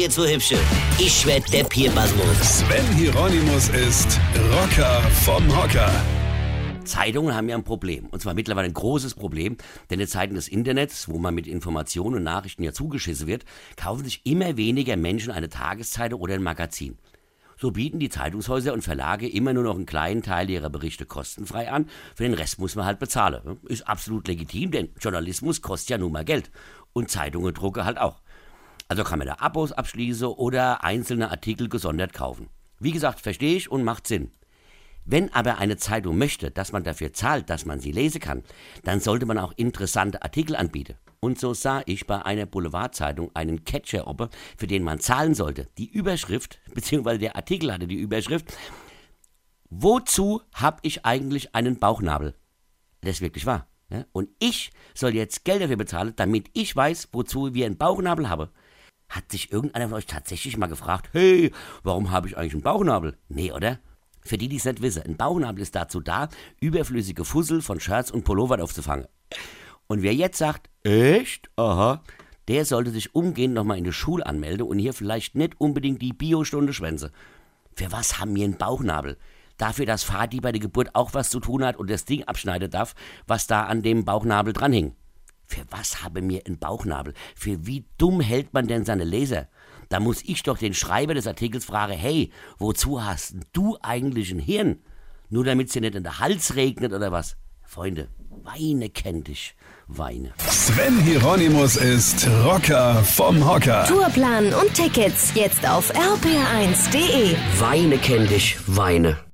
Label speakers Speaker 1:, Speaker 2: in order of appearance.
Speaker 1: jetzt so hübsche. Ich werd der Pierpasmus.
Speaker 2: Sven Hieronymus ist Rocker vom Hocker.
Speaker 3: Zeitungen haben ja ein Problem. Und zwar mittlerweile ein großes Problem. Denn in Zeiten des Internets, wo man mit Informationen und Nachrichten ja zugeschissen wird, kaufen sich immer weniger Menschen eine Tageszeitung oder ein Magazin. So bieten die Zeitungshäuser und Verlage immer nur noch einen kleinen Teil ihrer Berichte kostenfrei an. Für den Rest muss man halt bezahlen. Ist absolut legitim, denn Journalismus kostet ja nun mal Geld. Und Zeitungen drucke halt auch. Also kann man da Abos abschließen oder einzelne Artikel gesondert kaufen. Wie gesagt, verstehe ich und macht Sinn. Wenn aber eine Zeitung möchte, dass man dafür zahlt, dass man sie lesen kann, dann sollte man auch interessante Artikel anbieten. Und so sah ich bei einer Boulevardzeitung einen Catcher oppe, für den man zahlen sollte. Die Überschrift, beziehungsweise der Artikel hatte die Überschrift, Wozu hab ich eigentlich einen Bauchnabel? Das ist wirklich wahr. Ja? Und ich soll jetzt Geld dafür bezahlen, damit ich weiß, wozu wir einen Bauchnabel haben. Hat sich irgendeiner von euch tatsächlich mal gefragt, hey, warum habe ich eigentlich einen Bauchnabel? Nee, oder? Für die, die es nicht wissen, ein Bauchnabel ist dazu da, überflüssige Fussel von Shirts und Pullovern aufzufangen. Und wer jetzt sagt, echt? Aha, der sollte sich umgehend nochmal in die Schule anmelden und hier vielleicht nicht unbedingt die Biostunde schwänze. Für was haben wir einen Bauchnabel? Dafür, dass Vati bei der Geburt auch was zu tun hat und das Ding abschneiden darf, was da an dem Bauchnabel dranhing. Für was habe mir ein Bauchnabel? Für wie dumm hält man denn seine Leser? Da muss ich doch den Schreiber des Artikels fragen, hey, wozu hast du eigentlich ein Hirn? Nur damit es dir nicht in den Hals regnet oder was? Freunde, Weine kennt dich. Weine.
Speaker 2: Sven Hieronymus ist Rocker vom Hocker.
Speaker 4: Tourplan und Tickets jetzt auf rpr1.de.
Speaker 3: Weine kennt dich. Weine.